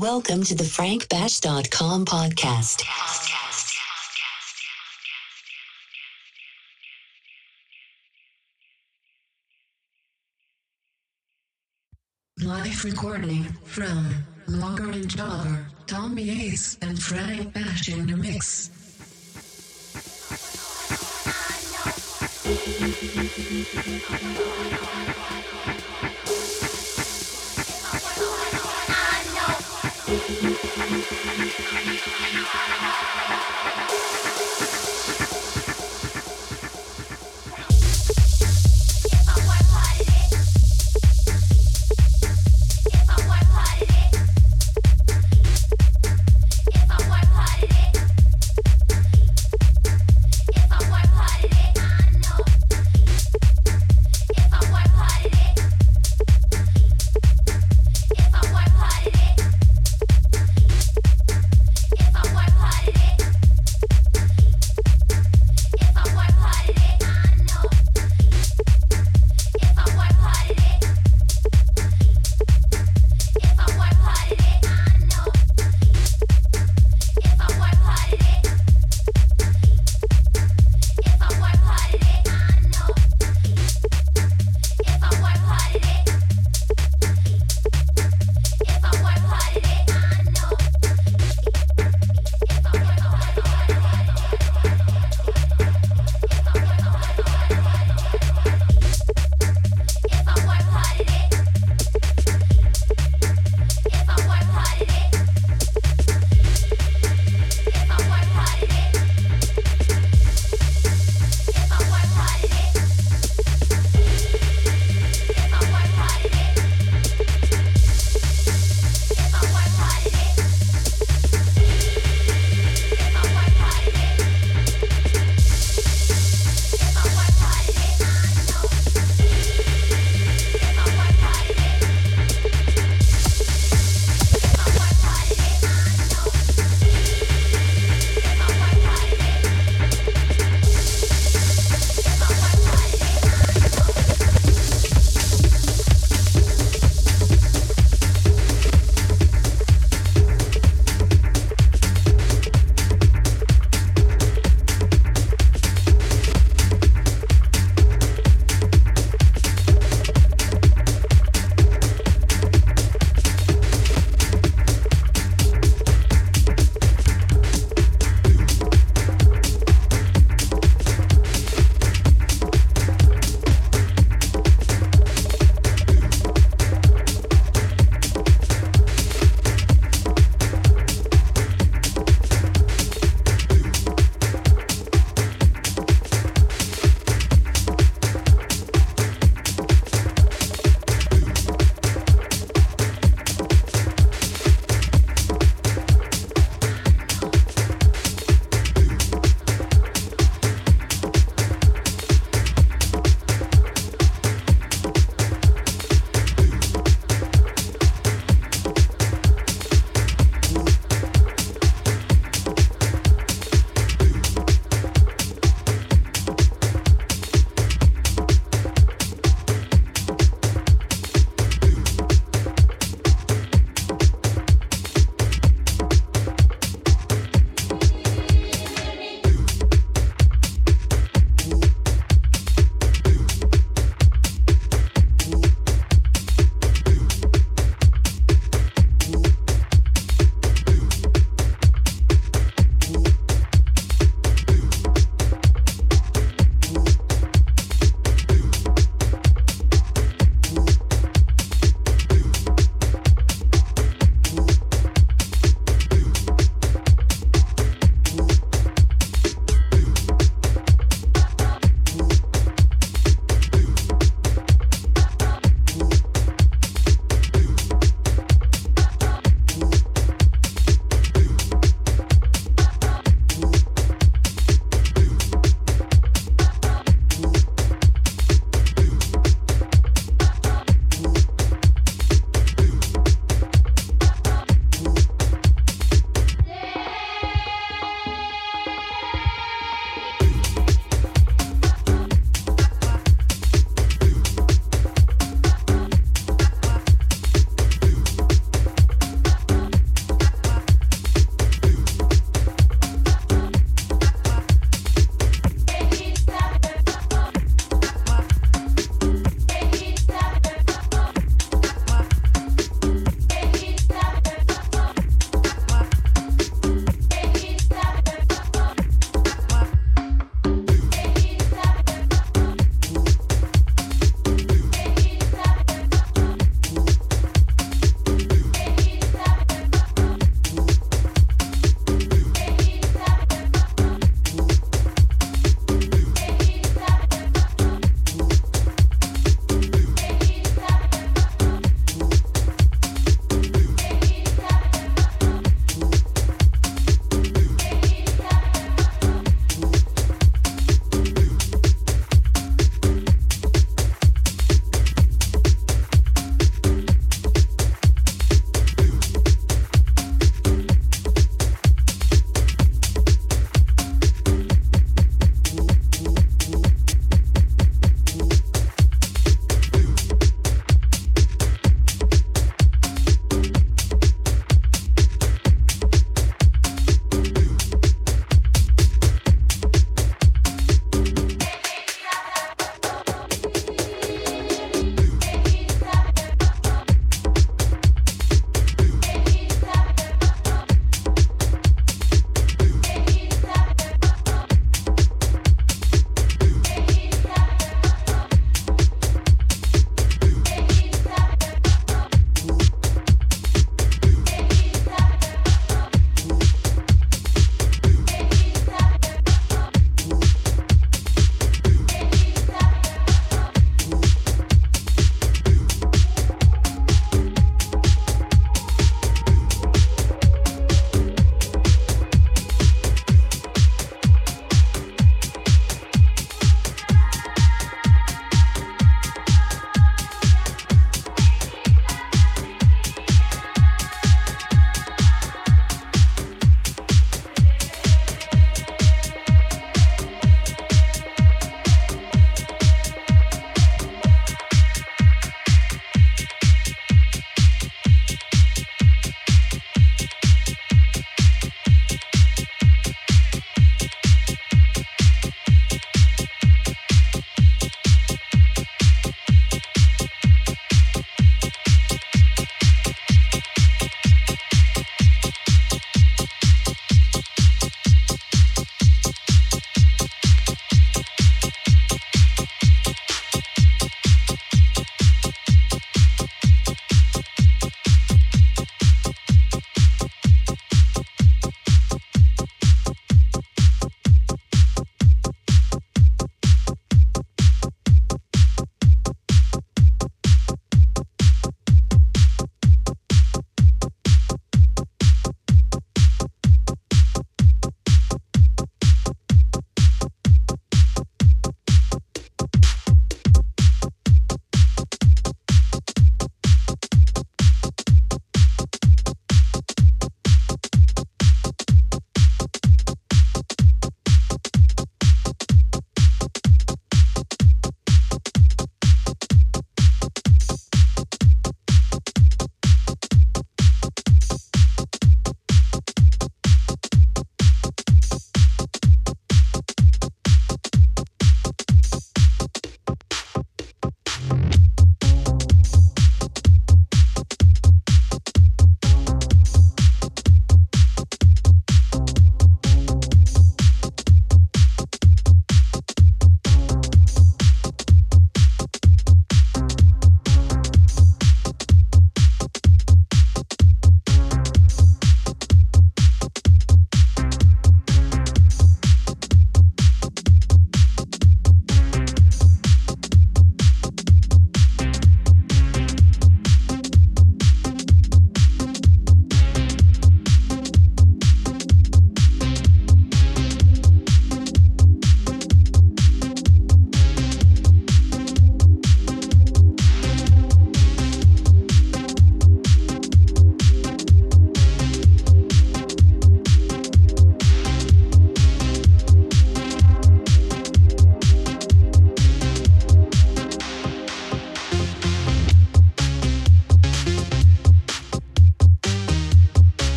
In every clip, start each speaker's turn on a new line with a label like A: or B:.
A: Welcome to the frankbash.com podcast.
B: Live recording from Logger and Jogger, Tommy Ace and Frank Bash in the mix.
C: よくわかんない。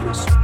C: Christmas.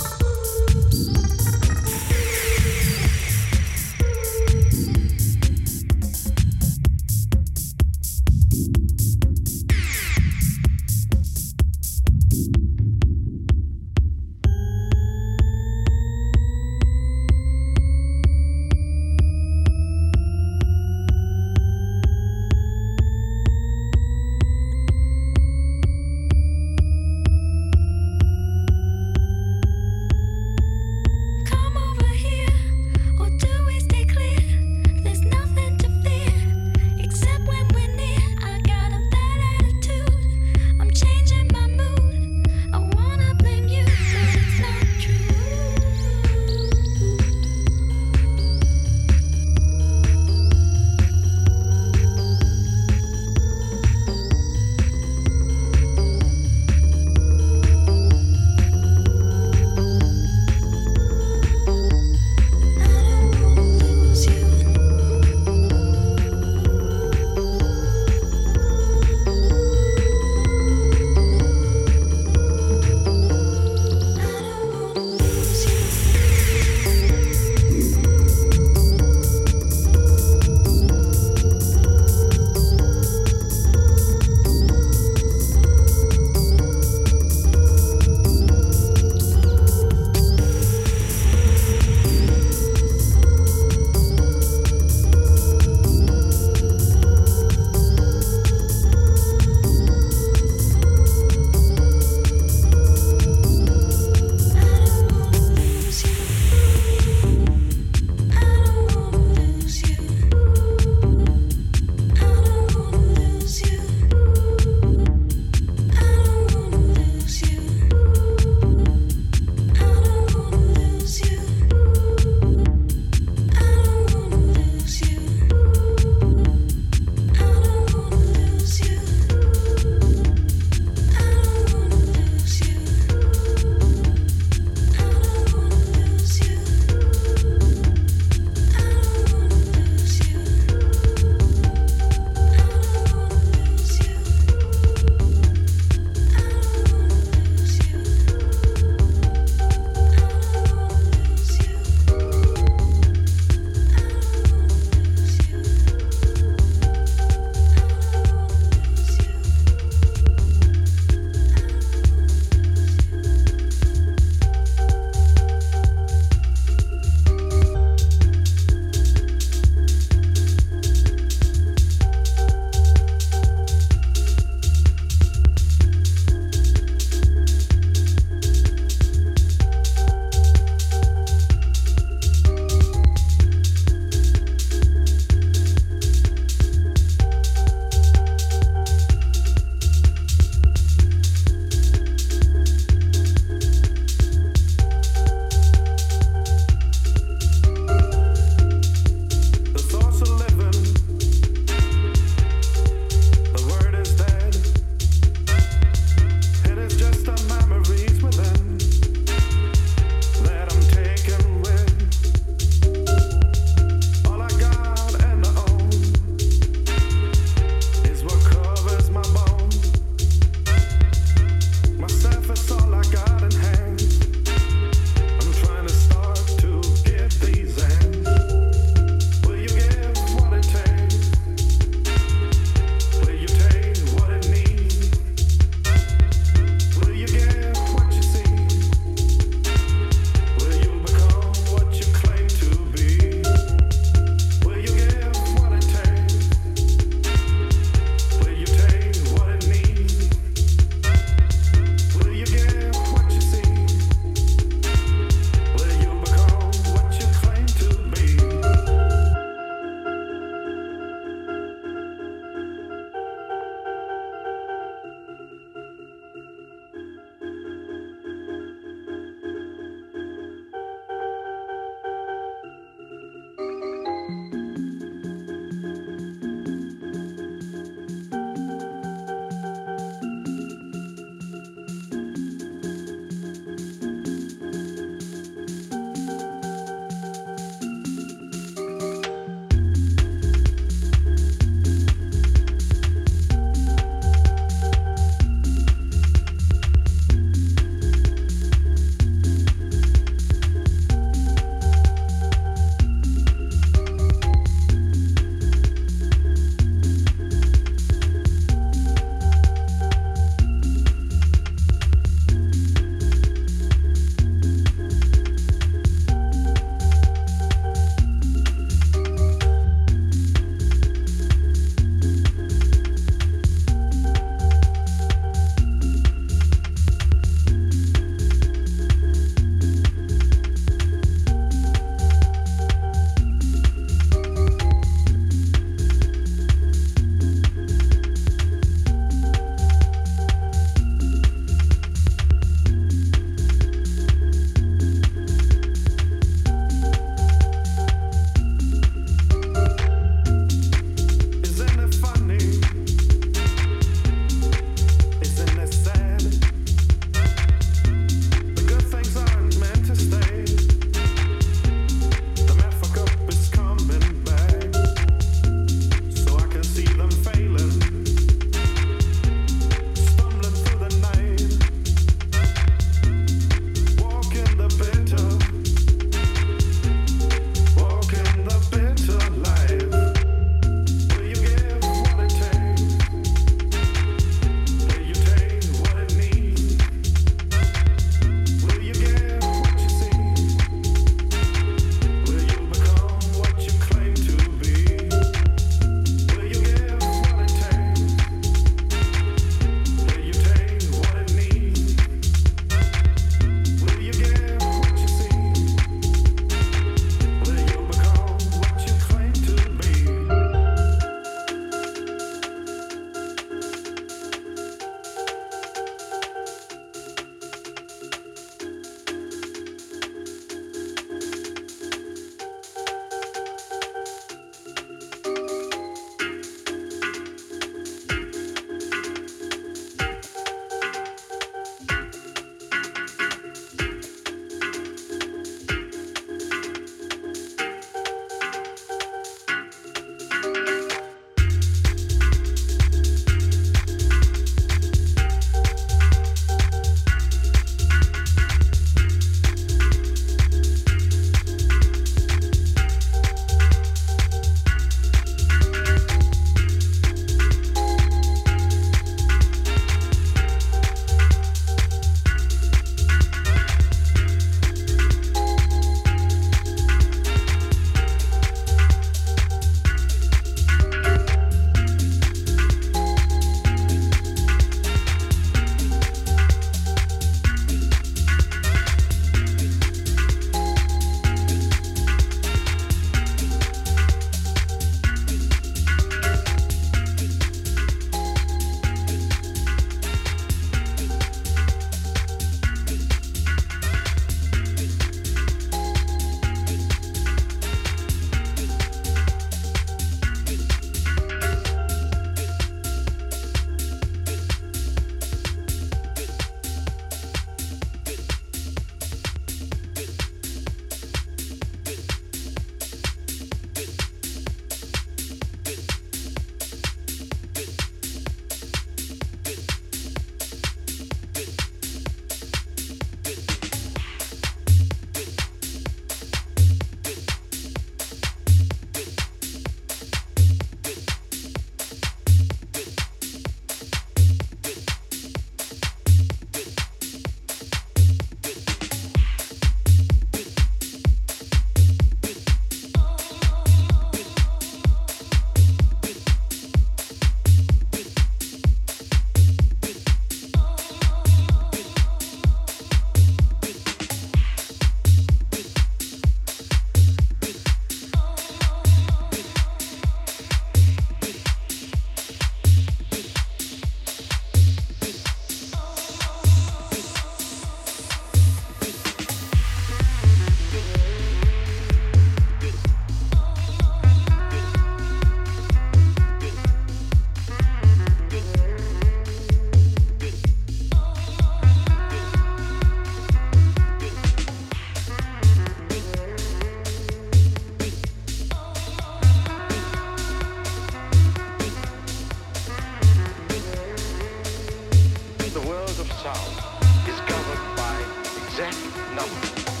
C: exact number.